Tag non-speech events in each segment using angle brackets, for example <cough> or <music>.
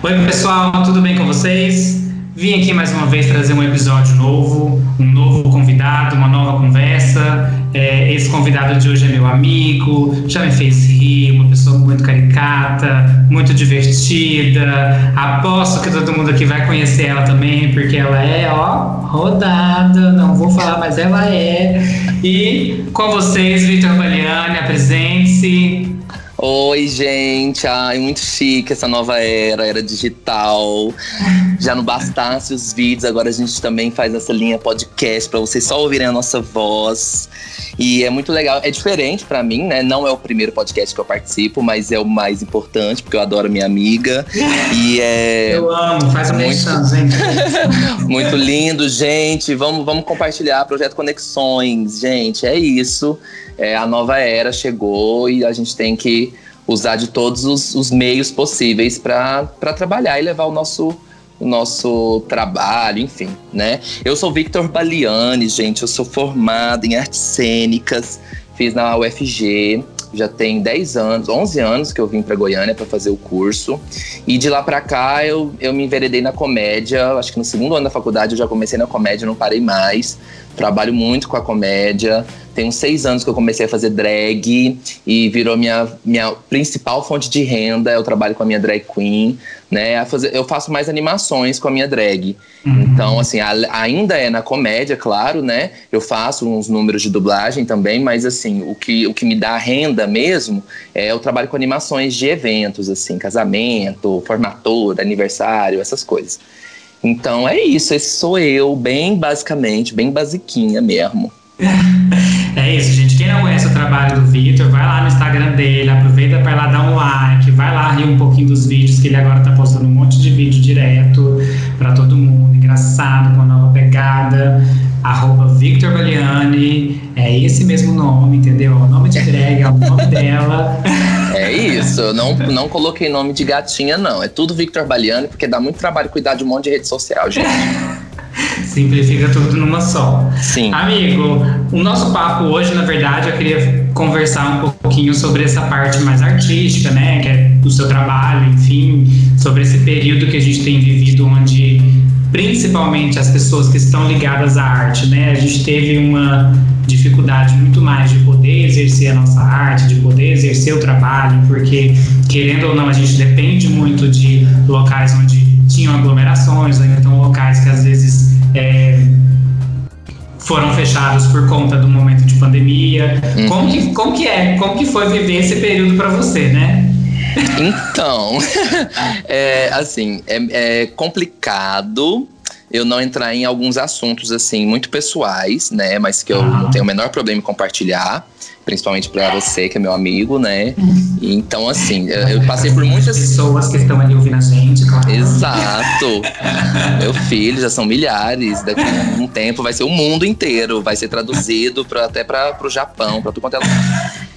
Oi, pessoal, tudo bem com vocês? Vim aqui mais uma vez trazer um episódio novo, um novo convidado, uma nova conversa. É, esse convidado de hoje é meu amigo, já me fez rir, uma pessoa muito caricata, muito divertida. Aposto que todo mundo aqui vai conhecer ela também, porque ela é, ó, rodada, não vou falar, mas ela é. E com vocês, Vitor Baliani, apresente-se. Oi, gente. Ai, muito chique essa nova era, era digital. Já não bastasse os vídeos, agora a gente também faz essa linha podcast para vocês só ouvirem a nossa voz. E é muito legal. É diferente para mim, né? Não é o primeiro podcast que eu participo, mas é o mais importante, porque eu adoro minha amiga. E é. Eu amo, faz muito... hein? <laughs> muito lindo, gente. Vamos, vamos compartilhar projeto Conexões, gente. É isso é, a nova era chegou e a gente tem que usar de todos os, os meios possíveis para trabalhar e levar o nosso, o nosso trabalho, enfim, né? Eu sou Victor Baliani, gente, eu sou formado em artes cênicas, fiz na UFG, já tem 10 anos, 11 anos que eu vim para Goiânia para fazer o curso. E de lá para cá eu, eu me enveredei na comédia. Acho que no segundo ano da faculdade eu já comecei na comédia, não parei mais. Trabalho muito com a comédia. Tem uns seis anos que eu comecei a fazer drag e virou minha, minha principal fonte de renda. Eu trabalho com a minha drag queen, né? Eu faço mais animações com a minha drag. Uhum. Então, assim, ainda é na comédia, claro, né? Eu faço uns números de dublagem também, mas assim, o que, o que me dá renda mesmo é o trabalho com animações de eventos, assim, casamento, formatura, aniversário, essas coisas. Então é isso, esse sou eu, bem basicamente, bem basiquinha mesmo. <laughs> É isso, gente. Quem não conhece o trabalho do Vitor, vai lá no Instagram dele, aproveita para lá dar um like, vai lá rir um pouquinho dos vídeos, que ele agora tá postando um monte de vídeo direto para todo mundo, engraçado, com a nova pegada. Arroba Victor Baliani, é esse mesmo nome, entendeu? O nome de drag, é o nome dela. É isso, eu não, não coloquei nome de gatinha, não. É tudo Victor Baliani, porque dá muito trabalho cuidar de um monte de rede social, gente. Simplifica tudo numa só. Sim. Amigo, o nosso papo hoje, na verdade, eu queria conversar um pouquinho sobre essa parte mais artística, né? Que é do seu trabalho, enfim, sobre esse período que a gente tem vivido onde principalmente as pessoas que estão ligadas à arte, né? A gente teve uma dificuldade muito mais de poder exercer a nossa arte, de poder exercer o trabalho, porque querendo ou não, a gente depende muito de locais onde tinham aglomerações, ou então locais que às vezes é, foram fechados por conta do momento de pandemia. Uhum. Como, que, como que é? Como que foi viver esse período para você, né? Então, <laughs> <laughs> é, assim, é, é complicado eu não entrar em alguns assuntos assim muito pessoais, né, mas que eu não tenho o menor problema em compartilhar, principalmente para você que é meu amigo, né? Então assim, eu passei por muitas pessoas que estão ali ouvindo a gente, claro. Exato. meu filho já são milhares, daqui a um tempo vai ser o mundo inteiro, vai ser traduzido pra, até para o Japão, para tudo quanto é lugar.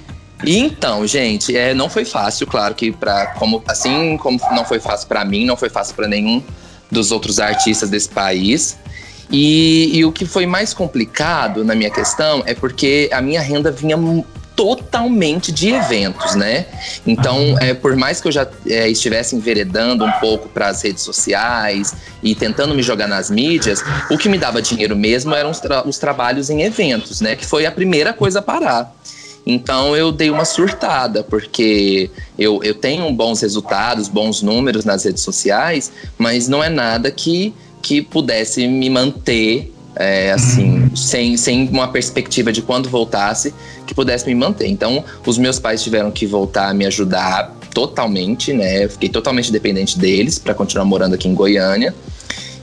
Então, gente, é, não foi fácil, claro que para como assim como não foi fácil para mim, não foi fácil para nenhum dos outros artistas desse país. E, e, o que foi mais complicado na minha questão é porque a minha renda vinha totalmente de eventos, né? Então, é, por mais que eu já é, estivesse enveredando um pouco para as redes sociais e tentando me jogar nas mídias, o que me dava dinheiro mesmo eram os, tra os trabalhos em eventos, né? Que foi a primeira coisa a parar. Então eu dei uma surtada, porque eu, eu tenho bons resultados, bons números nas redes sociais, mas não é nada que, que pudesse me manter é, assim, uhum. sem, sem uma perspectiva de quando voltasse, que pudesse me manter. Então, os meus pais tiveram que voltar a me ajudar totalmente, né? Eu fiquei totalmente dependente deles para continuar morando aqui em Goiânia.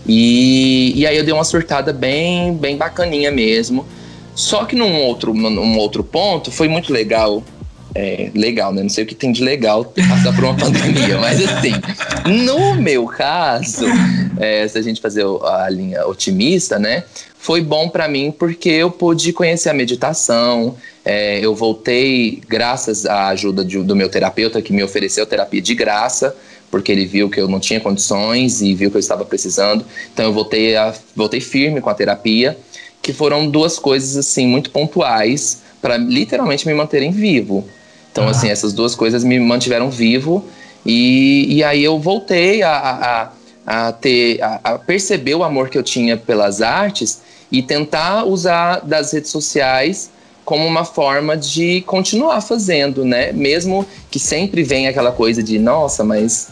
E, e aí eu dei uma surtada bem, bem bacaninha mesmo. Só que num outro, num outro ponto, foi muito legal. É, legal, né? Não sei o que tem de legal passar por uma pandemia, <laughs> mas assim, no meu caso, é, se a gente fazer a linha otimista, né? Foi bom para mim porque eu pude conhecer a meditação. É, eu voltei graças à ajuda de, do meu terapeuta que me ofereceu terapia de graça porque ele viu que eu não tinha condições e viu que eu estava precisando. Então eu voltei, a, voltei firme com a terapia que foram duas coisas assim muito pontuais para literalmente me manterem vivo. Então, ah. assim, essas duas coisas me mantiveram vivo E, e aí eu voltei a, a, a ter, a, a perceber o amor que eu tinha pelas artes e tentar usar das redes sociais como uma forma de continuar fazendo, né? Mesmo que sempre vem aquela coisa de, nossa, mas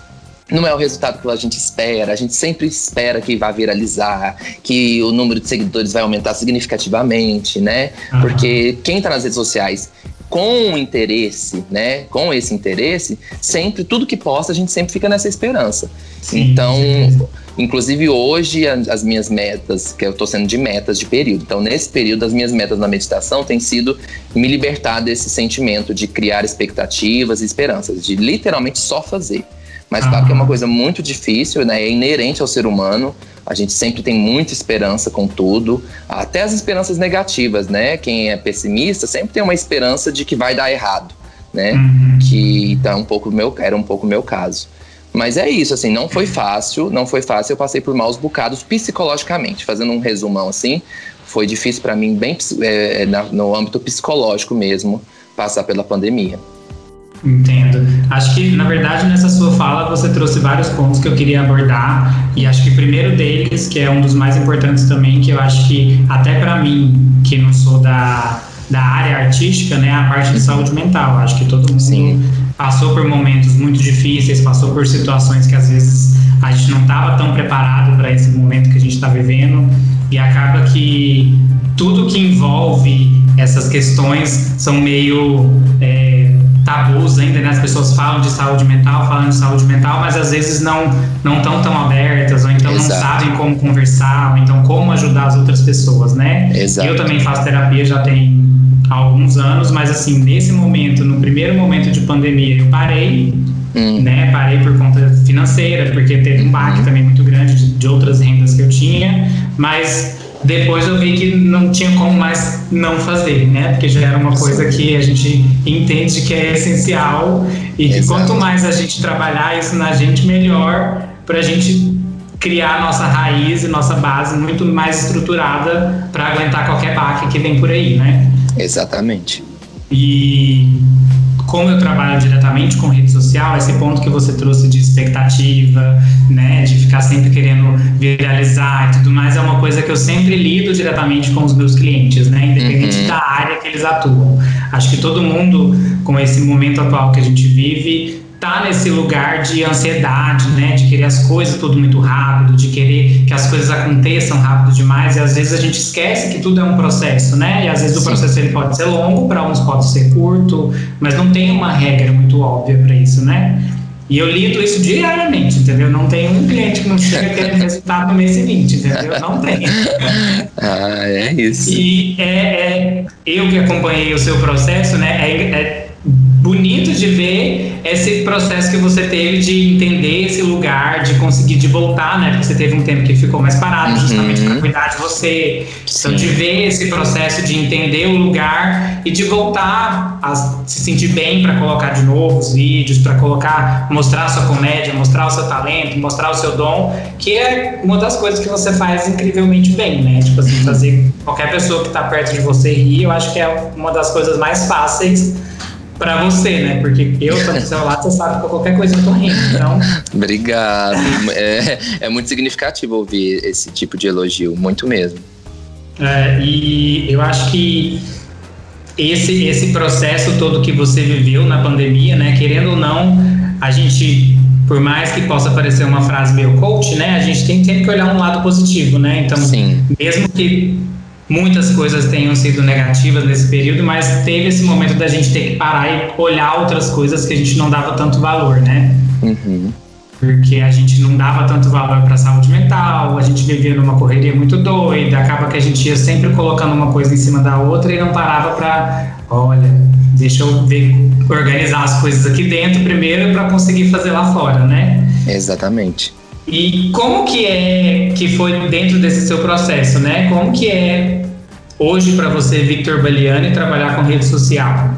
não é o resultado que a gente espera. A gente sempre espera que vai viralizar, que o número de seguidores vai aumentar significativamente, né? Uhum. Porque quem está nas redes sociais com interesse, né? Com esse interesse, sempre tudo que posta a gente sempre fica nessa esperança. Sim, então, sim. inclusive hoje as minhas metas, que eu estou sendo de metas de período. Então, nesse período as minhas metas na meditação tem sido me libertar desse sentimento de criar expectativas e esperanças, de literalmente só fazer. Mas claro que é uma coisa muito difícil, né? É inerente ao ser humano. A gente sempre tem muita esperança com tudo, até as esperanças negativas, né? Quem é pessimista sempre tem uma esperança de que vai dar errado, né? Uhum. Que tá um pouco meu, era um pouco meu caso. Mas é isso, assim, não foi fácil, não foi fácil. Eu passei por maus bocados psicologicamente, fazendo um resumão assim. Foi difícil para mim, bem é, no âmbito psicológico mesmo, passar pela pandemia. Entendo. Acho que, na verdade, nessa sua fala você trouxe vários pontos que eu queria abordar e acho que o primeiro deles, que é um dos mais importantes também, que eu acho que até para mim, que não sou da, da área artística, né, a parte de saúde mental. Acho que todo mundo Sim. passou por momentos muito difíceis, passou por situações que às vezes a gente não estava tão preparado para esse momento que a gente está vivendo e acaba que tudo que envolve essas questões são meio é, tabus ainda, né? As pessoas falam de saúde mental, falam de saúde mental, mas às vezes não não estão tão abertas, ou então Exato. não sabem como conversar, ou então como ajudar as outras pessoas, né? Exato. Eu também faço terapia já tem alguns anos, mas assim, nesse momento, no primeiro momento de pandemia, eu parei, hum. né? Parei por conta financeira, porque teve um baque uhum. também muito grande de, de outras rendas que eu tinha, mas depois eu vi que não tinha como mais não fazer, né? Porque já era uma coisa que a gente entende que é essencial e que Exato. quanto mais a gente trabalhar isso na gente, melhor para a gente criar nossa raiz e nossa base muito mais estruturada para aguentar qualquer baque que vem por aí, né? Exatamente. E como eu trabalho diretamente com rede social, esse ponto que você trouxe de expectativa, né, de ficar sempre querendo viralizar e tudo mais, é uma coisa que eu sempre lido diretamente com os meus clientes, né, independente uhum. da área que eles atuam. Acho que todo mundo, com esse momento atual que a gente vive, tá nesse lugar de ansiedade, né, de querer as coisas tudo muito rápido, de querer que as coisas aconteçam rápido demais, e às vezes a gente esquece que tudo é um processo, né? E às vezes Sim. o processo ele pode ser longo, para uns pode ser curto, mas não tem uma regra muito óbvia para isso, né? E eu lido isso diariamente, entendeu? Não tem um cliente que não chega querendo resultado no mês seguinte, entendeu? Não tem. <laughs> ah, é isso. E é, é, eu que acompanhei o seu processo, né? É, é bonito de ver esse processo que você teve de entender esse lugar, de conseguir de voltar, né? Porque você teve um tempo que ficou mais parado, uhum. justamente para cuidar de você. Sim. Então, de ver esse processo de entender o lugar e de voltar a se sentir bem para colocar de novo os vídeos, para colocar, mostrar a sua comédia, mostrar o seu talento, mostrar o seu dom, que é uma das coisas que você faz incrivelmente bem, né? Tipo assim, fazer qualquer pessoa que está perto de você rir, eu acho que é uma das coisas mais fáceis para você, né? Porque eu tô no celular, você sabe que qualquer coisa eu tô rindo, então... Obrigado. É, é muito significativo ouvir esse tipo de elogio, muito mesmo. É, e eu acho que esse, esse processo todo que você viveu na pandemia, né? Querendo ou não, a gente, por mais que possa parecer uma frase meio coach, né? A gente tem sempre que olhar um lado positivo, né? Então, Sim. mesmo que muitas coisas tenham sido negativas nesse período, mas teve esse momento da gente ter que parar e olhar outras coisas que a gente não dava tanto valor, né? Uhum. Porque a gente não dava tanto valor para a saúde mental, a gente vivia numa correria muito doida, acaba que a gente ia sempre colocando uma coisa em cima da outra e não parava para, olha, deixa eu ver, organizar as coisas aqui dentro primeiro para conseguir fazer lá fora, né? Exatamente. E como que é que foi dentro desse seu processo, né? Como que é hoje para você, Victor Baliani, trabalhar com rede social?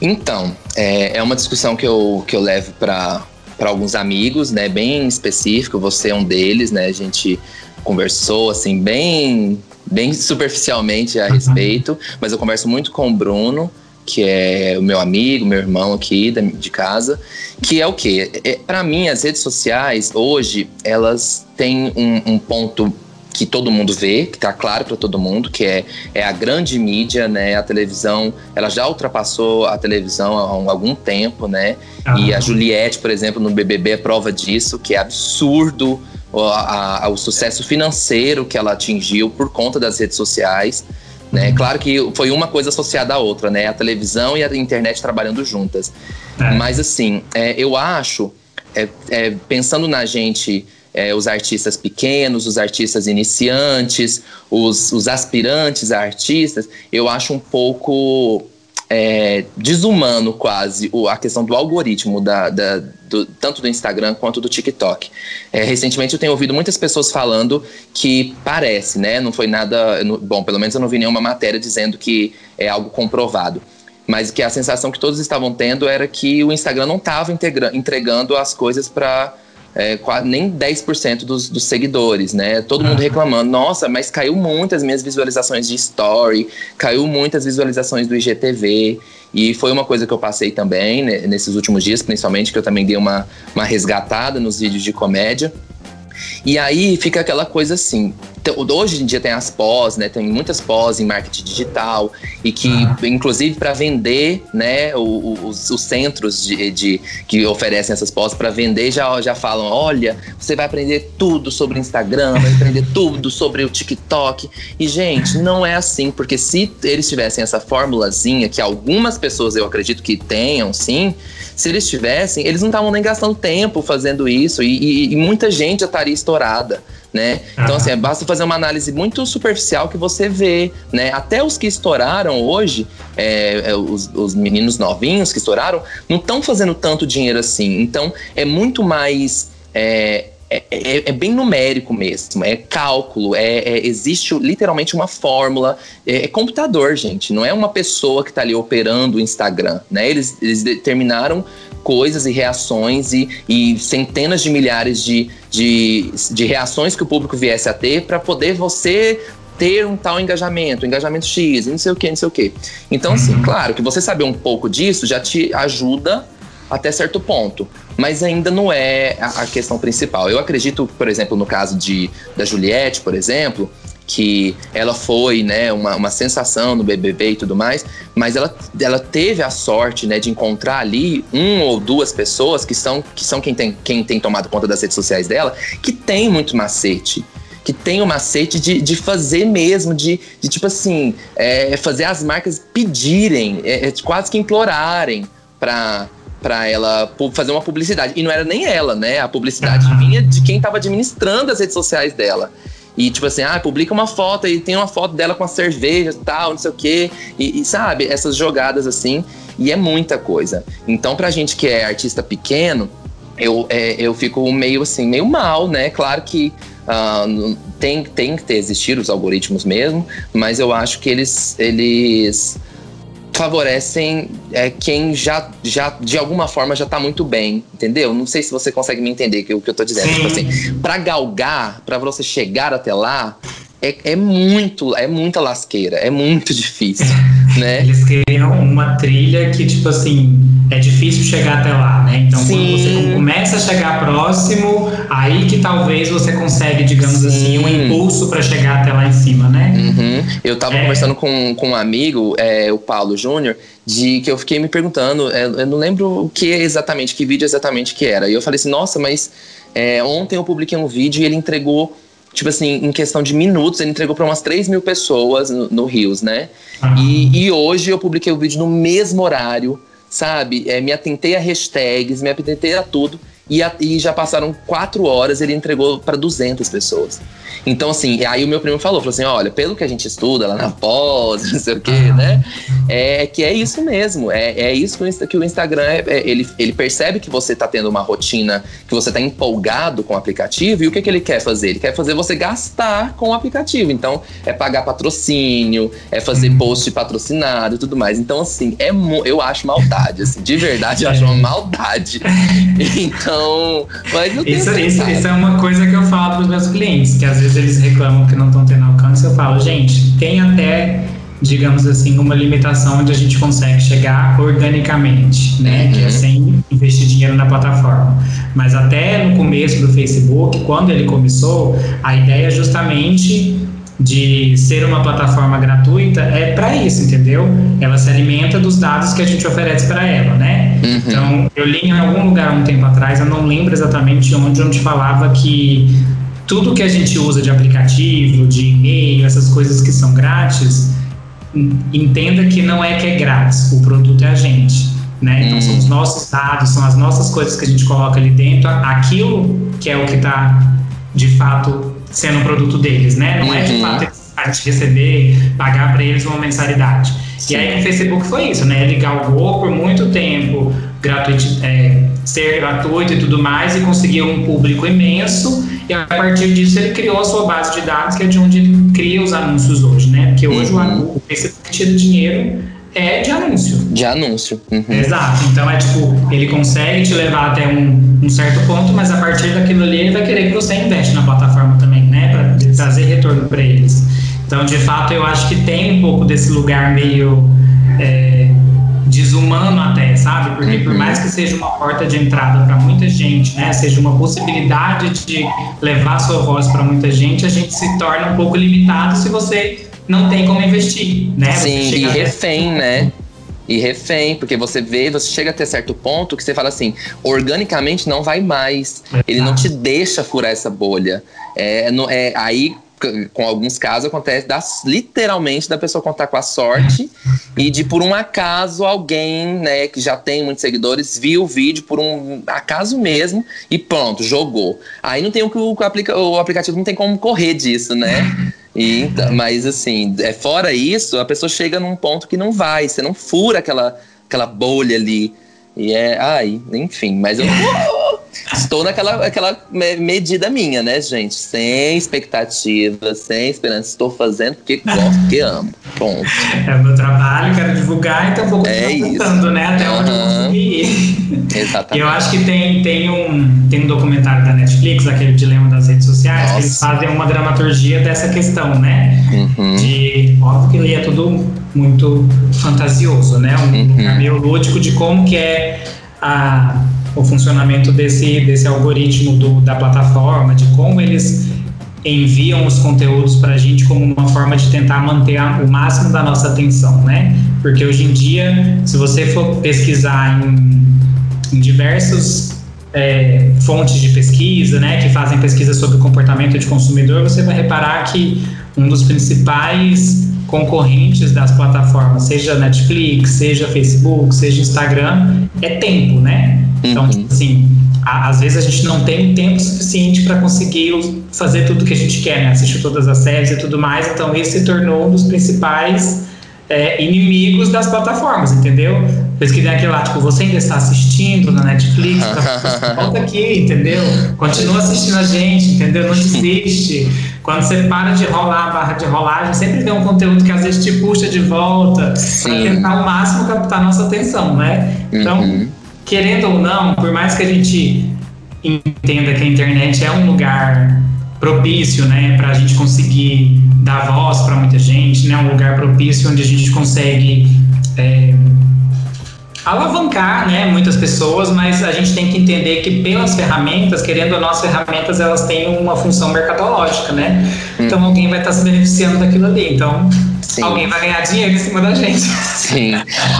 Então, é, é uma discussão que eu, que eu levo para alguns amigos, né? Bem específico, você é um deles, né? A gente conversou assim bem bem superficialmente a uhum. respeito, mas eu converso muito com o Bruno, que é o meu amigo, meu irmão aqui de casa, que é o quê? É, para mim, as redes sociais hoje, elas têm um, um ponto que todo mundo vê, que está claro para todo mundo, que é, é a grande mídia, né? A televisão, ela já ultrapassou a televisão há algum tempo, né? Ah. E a Juliette, por exemplo, no BBB é prova disso, que é absurdo o, a, o sucesso financeiro que ela atingiu por conta das redes sociais. Né? Uhum. Claro que foi uma coisa associada à outra, né? A televisão e a internet trabalhando juntas. É. Mas assim, é, eu acho, é, é pensando na gente é, os artistas pequenos, os artistas iniciantes, os, os aspirantes a artistas, eu acho um pouco é, desumano quase a questão do algoritmo da, da do, tanto do Instagram quanto do TikTok. É, recentemente eu tenho ouvido muitas pessoas falando que parece, né? Não foi nada. Bom, pelo menos eu não vi nenhuma matéria dizendo que é algo comprovado. Mas que a sensação que todos estavam tendo era que o Instagram não estava entregando as coisas para é, nem 10% dos, dos seguidores, né? Todo mundo reclamando, nossa, mas caiu muitas minhas visualizações de story, caiu muitas visualizações do IGTV. E foi uma coisa que eu passei também né, nesses últimos dias, principalmente, que eu também dei uma, uma resgatada nos vídeos de comédia. E aí fica aquela coisa assim. Então, hoje em dia tem as pós, né? Tem muitas pós em marketing digital e que, ah. inclusive, para vender, né? Os, os centros de, de, que oferecem essas pós para vender já, já falam: olha, você vai aprender tudo sobre Instagram, vai aprender <laughs> tudo sobre o TikTok. E, gente, não é assim, porque se eles tivessem essa formulazinha que algumas pessoas eu acredito que tenham, sim se eles tivessem, eles não estavam nem gastando tempo fazendo isso e, e, e muita gente já estaria estourada. Né? Então, assim, basta fazer uma análise muito superficial que você vê, né? Até os que estouraram hoje, é, é, os, os, meninos novinhos que estouraram, não estão fazendo tanto dinheiro assim. Então, é muito mais. É, é, é, é, bem numérico mesmo, é cálculo, é, é existe literalmente uma fórmula, é, é, computador, gente, não é uma pessoa que está ali operando o Instagram, né? Eles, eles determinaram coisas e reações e, e centenas de milhares de, de, de reações que o público viesse a ter para poder você ter um tal engajamento, engajamento X, não sei o que, não sei o que. Então, assim, uhum. claro que você saber um pouco disso já te ajuda até certo ponto, mas ainda não é a, questão principal. Eu acredito, por exemplo, no caso de, da Juliette, por exemplo, que ela foi, né, uma, uma sensação no BBB e tudo mais, mas ela, ela teve a sorte, né, de encontrar ali um ou duas pessoas que são, que são quem, tem, quem tem tomado conta das redes sociais dela, que tem muito macete que tem o macete de, de fazer mesmo, de, de tipo assim, é, fazer as marcas pedirem, é, é, quase que implorarem para para ela fazer uma publicidade. E não era nem ela, né? A publicidade vinha de quem estava administrando as redes sociais dela. E tipo assim, ah, publica uma foto e tem uma foto dela com a cerveja tal, não sei o quê. E, e, sabe, essas jogadas assim. E é muita coisa. Então, pra gente que é artista pequeno, eu, é, eu fico meio assim, meio mal, né? Claro que uh, tem, tem que ter existir os algoritmos mesmo, mas eu acho que eles, eles favorecem é, quem já, já, de alguma forma, já tá muito bem, entendeu? Não sei se você consegue me entender o que eu tô dizendo. Tipo Sim. Tipo assim, pra galgar, para você chegar até lá, é, é muito, é muita lasqueira, é muito difícil, <laughs> né? Eles criam uma trilha que, tipo assim, é difícil chegar até lá, né? Então, Sim. quando você começa a chegar próximo, aí que talvez você consegue, digamos Sim. assim, um impulso para chegar até lá em cima, né? Uhum. Eu tava é. conversando com, com um amigo, é, o Paulo Júnior, de que eu fiquei me perguntando, é, eu não lembro o que exatamente, que vídeo exatamente que era. E eu falei assim, nossa, mas é, ontem eu publiquei um vídeo e ele entregou tipo assim, em questão de minutos, ele entregou para umas 3 mil pessoas no, no Rios, né? E, e, hoje eu publiquei o vídeo no mesmo horário, sabe? É, me atentei a hashtags, me atentei a tudo. E, a, e já passaram quatro horas, ele entregou para 200 pessoas. Então, assim, aí o meu primo falou, falou assim, olha, pelo que a gente estuda lá na pós, <laughs> não sei o quê, né? É que é isso mesmo, é, é isso que o Instagram, é, é, ele, ele percebe que você tá tendo uma rotina, que você tá empolgado com o aplicativo, e o que, que ele quer fazer? Ele quer fazer você gastar com o aplicativo. Então, é pagar patrocínio, é fazer uhum. post patrocinado e tudo mais. Então, assim, é eu acho maldade, assim, de verdade, eu acho uma maldade. <laughs> Então, mas eu isso, isso, isso é uma coisa que eu falo para os meus clientes, que às vezes eles reclamam que não estão tendo alcance, eu falo, gente, tem até digamos assim, uma limitação onde a gente consegue chegar organicamente, né? Uhum. Que é uhum. sem investir dinheiro na plataforma. Mas até no começo do Facebook, quando ele começou, a ideia é justamente de ser uma plataforma gratuita é para isso, entendeu? Ela se alimenta dos dados que a gente oferece para ela, né? Uhum. Então, eu li em algum lugar um tempo atrás, eu não lembro exatamente onde, onde falava que tudo que a gente usa de aplicativo, de e-mail, essas coisas que são grátis, entenda que não é que é grátis, o produto é a gente. Né? Então, são os uhum. nossos dados, são as nossas coisas que a gente coloca ali dentro, aquilo que é o que está de fato sendo um produto deles, né? Não uhum. é de uhum. fato a gente receber, pagar para eles uma mensalidade. Sim. E aí no Facebook foi isso, né? Ele galgou por muito tempo gratuito, é, ser gratuito e tudo mais e conseguiu um público imenso e a partir disso ele criou a sua base de dados que é de onde ele cria os anúncios hoje, né? Porque hoje uhum. o, o Facebook tira dinheiro é de anúncio. De anúncio. Uhum. Exato. Então é tipo, ele consegue te levar até um, um, certo ponto, mas a partir daquilo ali ele vai querer que você investe na plataforma também, né? Para trazer retorno para eles. Então, de fato, eu acho que tem um pouco desse lugar meio é, desumano até, sabe? Porque uhum. por mais que seja uma porta de entrada para muita gente, né? Seja uma possibilidade de levar sua voz para muita gente, a gente se torna um pouco limitado se você não tem como investir, né? Sim, e refém, né? E refém, porque você vê, você chega até certo ponto que você fala assim, organicamente não vai mais. Ele não te deixa furar essa bolha. É, é, aí com alguns casos acontece das, literalmente da pessoa contar com a sorte e de por um acaso alguém, né, que já tem muitos seguidores, viu o vídeo por um acaso mesmo e pronto, jogou. Aí não tem o que o, o aplicativo não tem como correr disso, né? <laughs> E, mas assim, é, fora isso, a pessoa chega num ponto que não vai, você não fura aquela, aquela bolha ali. E é, ai, enfim, mas eu <laughs> estou naquela aquela medida minha, né, gente? Sem expectativa, sem esperança. Estou fazendo porque gosto, porque amo. Ponto. É o meu trabalho, quero divulgar, então vou é tentando, né? Até uhum. onde eu conseguir. Exatamente. Eu acho que tem, tem, um, tem um documentário da Netflix, aquele Dilema das Redes Sociais, Nossa. que eles fazem uma dramaturgia dessa questão, né? Uhum. De, óbvio que ele é tudo muito fantasioso, né? Um uhum. meio lúdico de como que é a, o funcionamento desse, desse algoritmo do, da plataforma, de como eles enviam os conteúdos para a gente como uma forma de tentar manter a, o máximo da nossa atenção, né? Porque hoje em dia, se você for pesquisar em, em diversos é, fontes de pesquisa, né, que fazem pesquisa sobre o comportamento de consumidor, você vai reparar que um dos principais concorrentes das plataformas, seja Netflix, seja Facebook, seja Instagram, é tempo, né? Então, uhum. tipo assim, a, às vezes a gente não tem tempo suficiente para conseguir fazer tudo que a gente quer, né? Assistir todas as séries e tudo mais. Então, isso se tornou um dos principais é, inimigos das plataformas, entendeu? Por isso que tem aquele lá, tipo, você ainda está assistindo na Netflix, tá, <laughs> volta aqui, entendeu? Continua assistindo a gente, entendeu? Não desiste. Quando você para de rolar a barra de rolagem, sempre tem um conteúdo que às vezes te puxa de volta para tentar ao máximo captar nossa atenção, né? Então, uhum. Querendo ou não, por mais que a gente entenda que a internet é um lugar propício, né, para a gente conseguir dar voz para muita gente, né, um lugar propício onde a gente consegue é, alavancar, né, muitas pessoas, mas a gente tem que entender que pelas ferramentas, querendo ou não, as ferramentas elas têm uma função mercadológica, né? Hum. Então alguém vai estar tá se beneficiando daquilo ali. Então Sim. alguém vai ganhar dinheiro em cima da gente. Sim.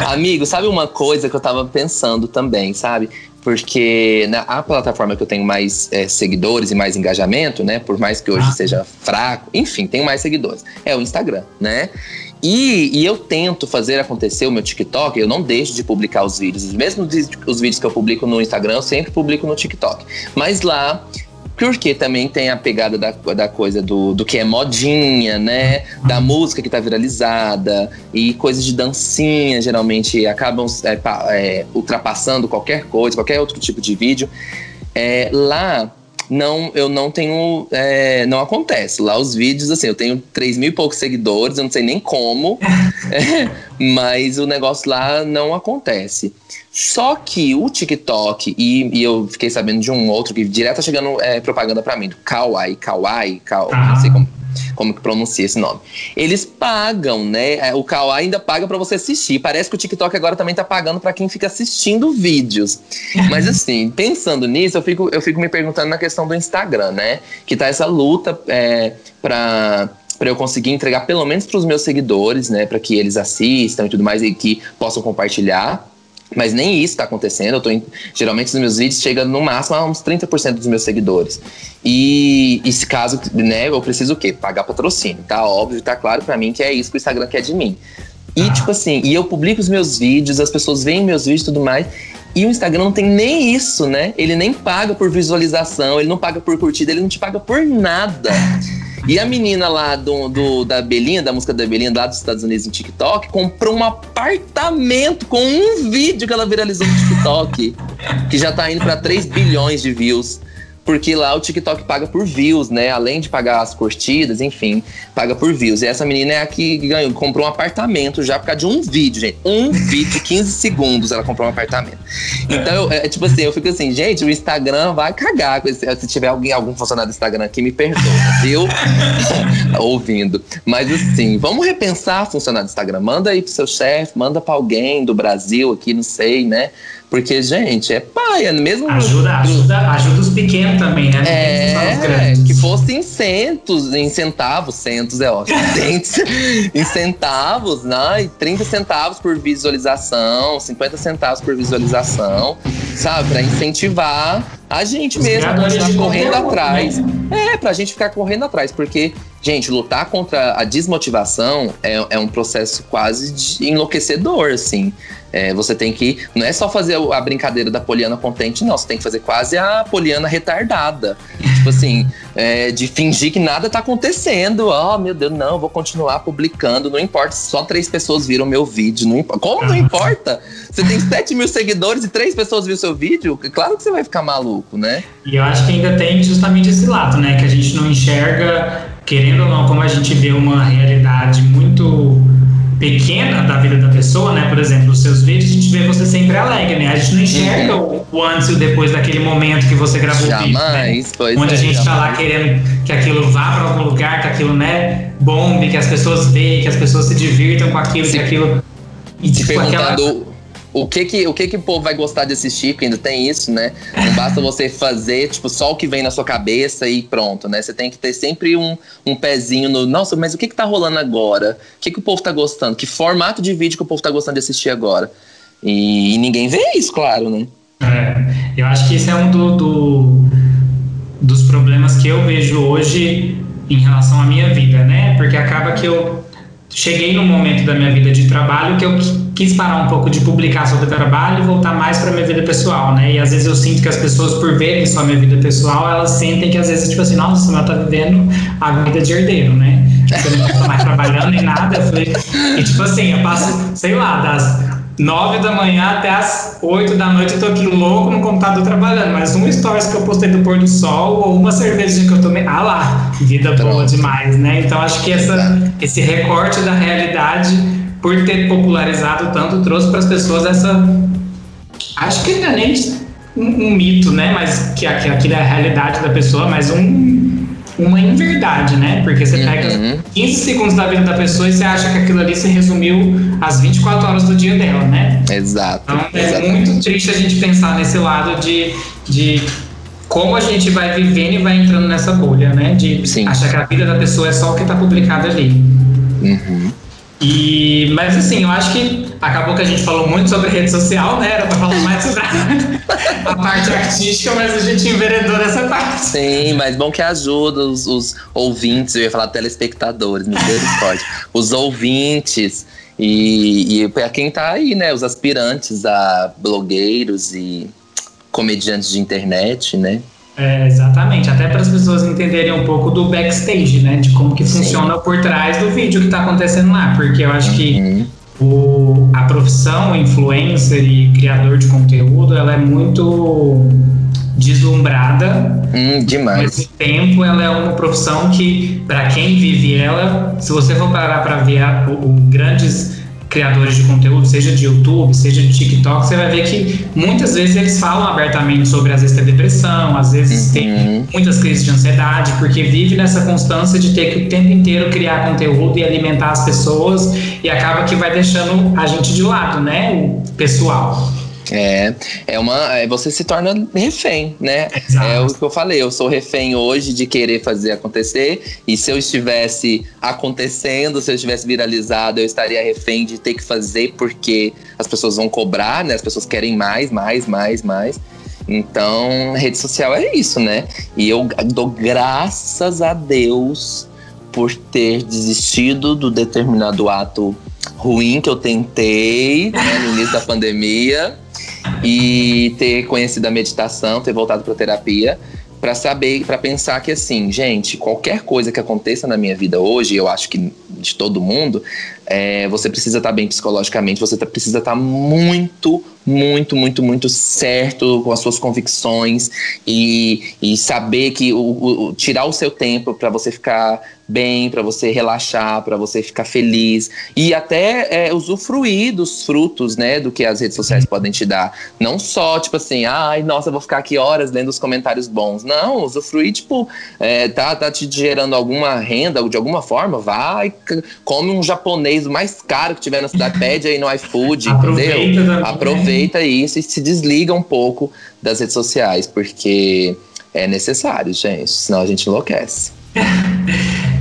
Amigo, sabe uma coisa que eu tava pensando também, sabe? porque na, a plataforma que eu tenho mais é, seguidores e mais engajamento, né? Por mais que hoje ah. seja fraco, enfim, tenho mais seguidores. É o Instagram, né? E, e, eu tento fazer acontecer o meu TikTok, eu não deixo de publicar os vídeos. Mesmo os vídeos que eu publico no Instagram, eu sempre publico no TikTok. Mas lá porque também tem a pegada da, da coisa do, do que é modinha, né? Da música que tá viralizada e coisas de dancinha, geralmente acabam é, é, ultrapassando qualquer coisa, qualquer outro tipo de vídeo. É, lá não, eu não tenho. É, não acontece. Lá os vídeos, assim, eu tenho 3 mil e poucos seguidores, eu não sei nem como, <laughs> é, mas o negócio lá não acontece. Só que o TikTok, e, e, eu fiquei sabendo de um outro que direto tá chegando é, propaganda para mim, do Kawaii, Kawaii, Kawaii, ah. não sei como, como que pronuncia esse nome. Eles pagam, né? É, o Kawaii ainda paga para você assistir. Parece que o TikTok agora também tá pagando para quem fica assistindo vídeos. <laughs> Mas assim, pensando nisso, eu fico, eu fico me perguntando na questão do Instagram, né? Que tá essa luta é, para para eu conseguir entregar pelo menos para os meus seguidores, né, para que eles assistam e tudo mais e que possam compartilhar. Mas nem isso está acontecendo. Eu tô em, geralmente os meus vídeos chegam no máximo a uns 30% dos meus seguidores. E esse caso, né, eu preciso o quê? Pagar patrocínio. Tá óbvio, tá claro para mim que é isso que o Instagram quer de mim. E ah. tipo assim, e eu publico os meus vídeos, as pessoas veem meus vídeos e tudo mais. E o Instagram não tem nem isso, né? Ele nem paga por visualização, ele não paga por curtida, ele não te paga por nada. <laughs> E a menina lá do, do, da Belinha, da música da Belinha, lá dos Estados Unidos em TikTok, comprou um apartamento com um vídeo que ela viralizou no TikTok, que já tá indo para 3 bilhões de views porque lá o TikTok paga por views, né? Além de pagar as curtidas, enfim, paga por views. E essa menina é a que ganhou, comprou um apartamento já por causa de um vídeo, gente. Um <laughs> vídeo, 15 segundos ela comprou um apartamento. Então, é, tipo assim, eu fico assim, gente, o Instagram vai cagar. Se tiver alguém, algum funcionário do Instagram aqui, me perdoa, viu? <laughs> Ouvindo. Mas assim, vamos repensar funcionário do Instagram. Manda aí pro seu chefe, manda pra alguém do Brasil aqui, não sei, né? Porque, gente, é paia, mesmo. Ajuda, ajuda, ajuda os pequenos também, né? É, que fosse em centos, em centavos, centos é ótimo. <laughs> em centavos, né? 30 centavos por visualização, 50 centavos por visualização, sabe? Pra incentivar a gente os mesmo continuar correndo atrás. Né? É, pra gente ficar correndo atrás, porque Gente, lutar contra a desmotivação é, é um processo quase enlouquecedor, assim. É, você tem que. Não é só fazer a brincadeira da Poliana contente, não. Você tem que fazer quase a Poliana retardada. tipo assim, é, de fingir que nada tá acontecendo. Oh, meu Deus, não, vou continuar publicando. Não importa, só três pessoas viram meu vídeo. Não importa. Como não importa? Você tem 7 mil seguidores e três pessoas viram seu vídeo? Claro que você vai ficar maluco, né? E eu acho que ainda tem justamente esse lado, né? Que a gente não enxerga querendo ou não, como a gente vê uma realidade muito pequena da vida da pessoa, né? Por exemplo, os seus vídeos, a gente vê você sempre alegre, né? A gente não enxerga uhum. o antes e o depois daquele momento que você gravou jamais, o vídeo, né? pois Onde é, a gente jamais. tá lá querendo que aquilo vá para algum lugar, que aquilo, né, bombe, que as pessoas vejam, que as pessoas se divirtam com aquilo, se, que aquilo... E, tipo, perguntando... Aquela o que que, o que que o povo vai gostar de assistir, porque ainda tem isso, né? Não basta você fazer, tipo, só o que vem na sua cabeça e pronto, né? Você tem que ter sempre um, um pezinho no, nossa, mas o que que tá rolando agora? O que que o povo tá gostando? Que formato de vídeo que o povo tá gostando de assistir agora? E, e ninguém vê isso, claro, né? É, eu acho que esse é um do, do, dos problemas que eu vejo hoje em relação à minha vida, né? Porque acaba que eu cheguei num momento da minha vida de trabalho que eu quis parar um pouco de publicar sobre trabalho e voltar mais para minha vida pessoal, né? E às vezes eu sinto que as pessoas, por verem só minha vida pessoal, elas sentem que às vezes, tipo assim, nossa, ela tá vivendo a vida de herdeiro, né? Tipo, eu não tô mais trabalhando nem nada. Eu falei, e tipo assim, eu passo, sei lá, das nove da manhã até as oito da noite eu tô aqui louco no computador trabalhando, mas um stories que eu postei do pôr do sol ou uma cerveja que eu tomei, ah lá, vida Pronto. boa demais, né? Então acho que essa, esse recorte da realidade, por ter popularizado tanto, trouxe para as pessoas essa, acho que é nem um, um, mito, né? Mas que, que aquilo é a realidade da pessoa, mas um uma inverdade, né? Porque você pega uhum. 15 segundos da vida da pessoa e você acha que aquilo ali se resumiu às 24 horas do dia dela, né? Exato. Então é exatamente. muito triste a gente pensar nesse lado de, de como a gente vai vivendo e vai entrando nessa bolha, né? De Sim. achar que a vida da pessoa é só o que está publicado ali. Uhum. E, mas assim, eu acho que acabou que a gente falou muito sobre rede social, né? Era para falar mais sobre <laughs> a, parte artística, mas a gente enveredou nessa parte. Sim, mas bom que ajuda os, os ouvintes, eu ia falar telespectadores, misericórdia. <laughs> os ouvintes e, e para quem tá aí, né? Os aspirantes a blogueiros e comediantes de internet, né? É, exatamente, até para as pessoas entenderem um pouco do backstage, né? De como que funciona Sim. por trás do vídeo que está acontecendo lá, porque eu acho que uhum. o, a profissão influencer e criador de conteúdo, ela é muito deslumbrada. Hum, demais. Mesmo tempo, ela é uma profissão que, para quem vive ela, se você for parar para ver a, o, o grandes criadores de conteúdo, seja de YouTube, seja de TikTok, você vai ver que muitas vezes eles falam abertamente sobre às vezes ter depressão, às vezes uhum. tem muitas crises de ansiedade, porque vive nessa constância de ter que o tempo inteiro criar conteúdo e alimentar as pessoas e acaba que vai deixando a gente de lado, né, o pessoal. É, é uma. É, você se torna refém, né? Exato. É o que eu falei, eu sou refém hoje de querer fazer acontecer. E se eu estivesse acontecendo, se eu estivesse viralizado, eu estaria refém de ter que fazer porque as pessoas vão cobrar, né? As pessoas querem mais, mais, mais, mais. Então, rede social é isso, né? E eu dou graças a Deus por ter desistido do determinado ato ruim que eu tentei né, no início da pandemia e ter conhecido a meditação, ter voltado para terapia, para saber, para pensar que assim, gente, qualquer coisa que aconteça na minha vida hoje, eu acho que de todo mundo, é, você precisa estar tá bem psicologicamente, você tá, precisa estar tá muito, muito, muito, muito certo com as suas convicções e, e saber que o, o tirar o seu tempo para você ficar bem, para você relaxar, para você ficar feliz e até é, usufruir dos frutos, né, do que as redes sociais podem te dar. Não só, tipo assim, ai, nossa, vou ficar aqui horas lendo os comentários bons. Não, usufruir, tipo, é, tá, tá te gerando alguma renda de alguma forma, vai, come um japonês mais caro que tiver na cidade, <laughs> pede aí no iFood, entendeu? Aproveita isso e se desliga um pouco das redes sociais, porque é necessário, gente, senão a gente enlouquece.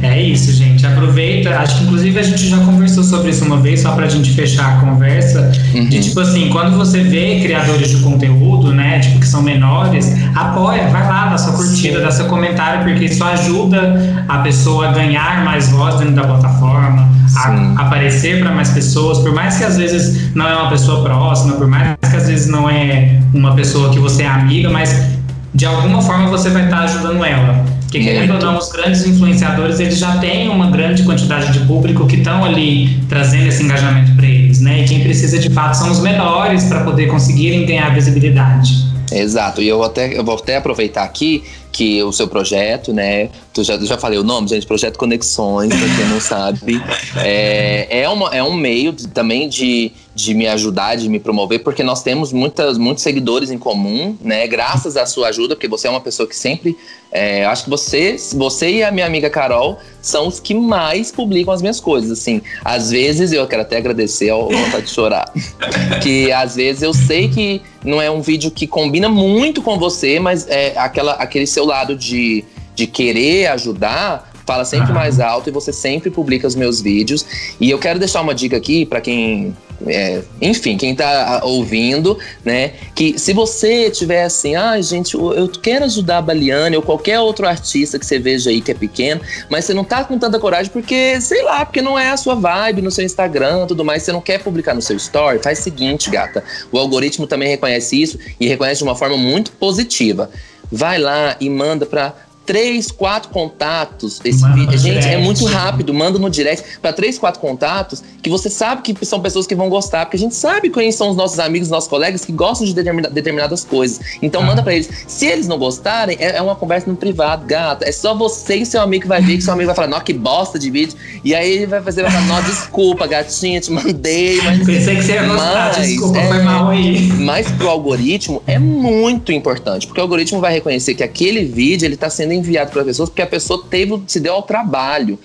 É isso, gente. Aproveita. Acho que inclusive a gente já conversou sobre isso uma vez, só pra gente fechar a conversa. Uhum. De tipo assim, quando você vê criadores de conteúdo, né? Tipo, que são menores, apoia, vai lá, dá sua curtida, Sim. dá seu comentário, porque isso ajuda a pessoa a ganhar mais voz dentro da plataforma, a aparecer para mais pessoas, por mais que às vezes não é uma pessoa próxima, por mais que às vezes não é uma pessoa que você é amiga, mas de alguma forma você vai estar ajudando ela. Porque querendo ou não, os grandes influenciadores, eles já têm uma grande quantidade de público que estão ali trazendo esse engajamento para eles, né? E quem precisa de fato são os menores para poder conseguirem ganhar visibilidade. Exato, e eu, até, eu vou até aproveitar aqui que o seu projeto, né? Tu já, já falei o nome, gente, Projeto Conexões, pra quem não sabe. <laughs> É, é, uma, é um meio de, também de, de me ajudar, de me promover, porque nós temos muitas, muitos seguidores em comum, né? Graças à sua ajuda, porque você é uma pessoa que sempre. É, acho que você, você e a minha amiga Carol são os que mais publicam as minhas coisas. Assim, às vezes eu quero até agradecer ao vontade de chorar. <laughs> que às vezes eu sei que não é um vídeo que combina muito com você, mas é aquela, aquele seu lado de, de querer ajudar fala sempre mais alto e você sempre publica os meus vídeos. E eu quero deixar uma dica aqui para quem é, enfim, quem tá ouvindo, né? Que se você tiver assim, ah, gente, eu quero ajudar a Baliane ou qualquer outro artista que você veja aí que é pequeno, mas você não tá com tanta coragem porque, sei lá, porque não é a sua vibe no seu Instagram tudo mais, você não quer publicar no seu story, faz o seguinte, gata. O algoritmo também reconhece isso e reconhece de uma forma muito positiva. Vai lá e manda para três, quatro contatos. Esse vídeo, gente, é direct. é muito rápido. Manda no direct para três, quatro contatos que você sabe que são pessoas que vão gostar, porque a gente sabe quem são os nossos amigos, nossos colegas que gostam de determina, determinadas coisas. Então ah. manda para eles. Se eles não gostarem, é, é, uma conversa no privado, gato. É só você e seu amigo que vai ver que seu amigo vai falar, nossa, que bosta de vídeo. E aí ele vai fazer, vai falar, nossa, desculpa, gatinha, te mandei. Mas, <laughs> Pensei que você ia gostar, mas, desculpa, é, foi mal aí. Mas pro algoritmo é muito importante, porque o algoritmo vai reconhecer que aquele vídeo ele tá sendo enviado para pessoas porque a pessoa teve, se deu ao trabalho.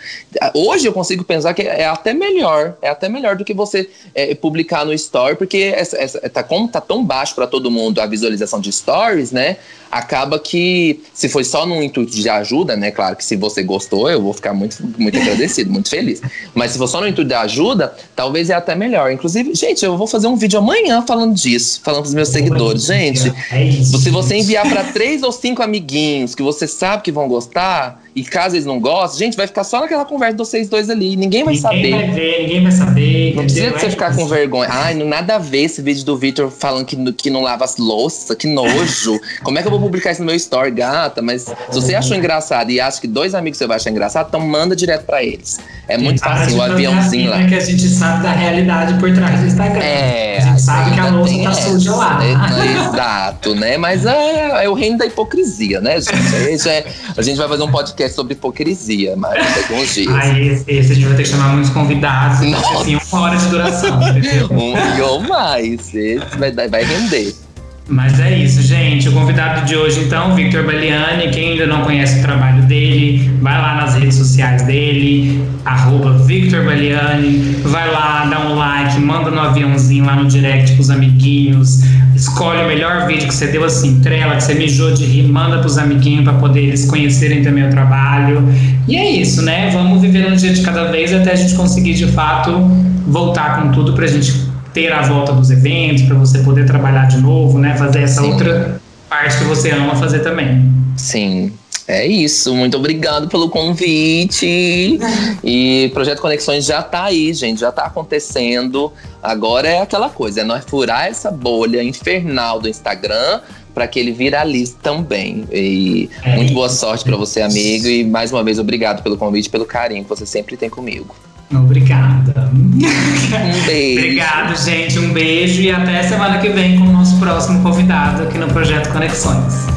Hoje eu consigo pensar que é até melhor, é até melhor do que você é, publicar no story, porque essa, essa, tá, como tá tão baixo para todo mundo a visualização de stories, né? Acaba que, se foi só num intuito de ajuda, né? Claro que se você gostou, eu vou ficar muito, muito agradecido, muito feliz. Mas se for só no intuito de ajuda, talvez é até melhor. Inclusive, gente, eu vou fazer um vídeo amanhã falando disso, falando pros meus seguidores. Gente, é se você enviar para três ou cinco amiguinhos que você sabe que vão gostar, e caso eles não gostem, gente, vai ficar só naquela conversa de vocês dois ali. Ninguém vai ninguém saber. Ninguém vai ver, ninguém vai saber. Não precisa de você ficar com vergonha. Ai, não nada a ver esse vídeo do Victor falando que, que não lava as louças, que nojo. Como é que eu vou publicar isso no meu story, gata? Mas se você achou engraçado e acha que dois amigos você vai achar engraçado, então manda direto para eles. É muito fácil, o aviãozinho lá. que a gente sabe da realidade por trás do Instagram. É, a gente sabe que a louça tá suja lá. Né? Exato, né? Mas é, é, o reino da hipocrisia, né, gente? É, a gente vai fazer um podcast sobre hipocrisia, mas daqui uns dias. Aí, esse, esse, a gente vai ter que chamar muitos convidados, assim, uma hora de duração. <laughs> um ou mais. Esse vai, vai render. Mas é isso, gente. O convidado de hoje, então, Victor Baliani. Quem ainda não conhece o trabalho dele, vai lá nas redes sociais dele, arroba Victor Baliani. Vai lá, dá um like, manda no aviãozinho lá no direct pros amiguinhos. Escolhe o melhor vídeo que você deu assim, trela, que você mijou de rir, manda pros amiguinhos para poder eles conhecerem também o trabalho. E é isso, né? Vamos viver um dia de cada vez até a gente conseguir, de fato, voltar com tudo pra gente ter a volta dos eventos, para você poder trabalhar de novo, né? Fazer essa Sim. outra parte que você ama fazer também. Sim. É isso, muito obrigado pelo convite. E Projeto Conexões já tá aí, gente, já tá acontecendo. Agora é aquela coisa, é nós furar essa bolha infernal do Instagram para que ele viralize também. E é muito boa sorte para você, amigo. E mais uma vez, obrigado pelo convite, pelo carinho que você sempre tem comigo. Obrigada. <laughs> Um beijo. Obrigado, gente. Um beijo e até semana que vem com o nosso próximo convidado aqui no Projeto Conexões.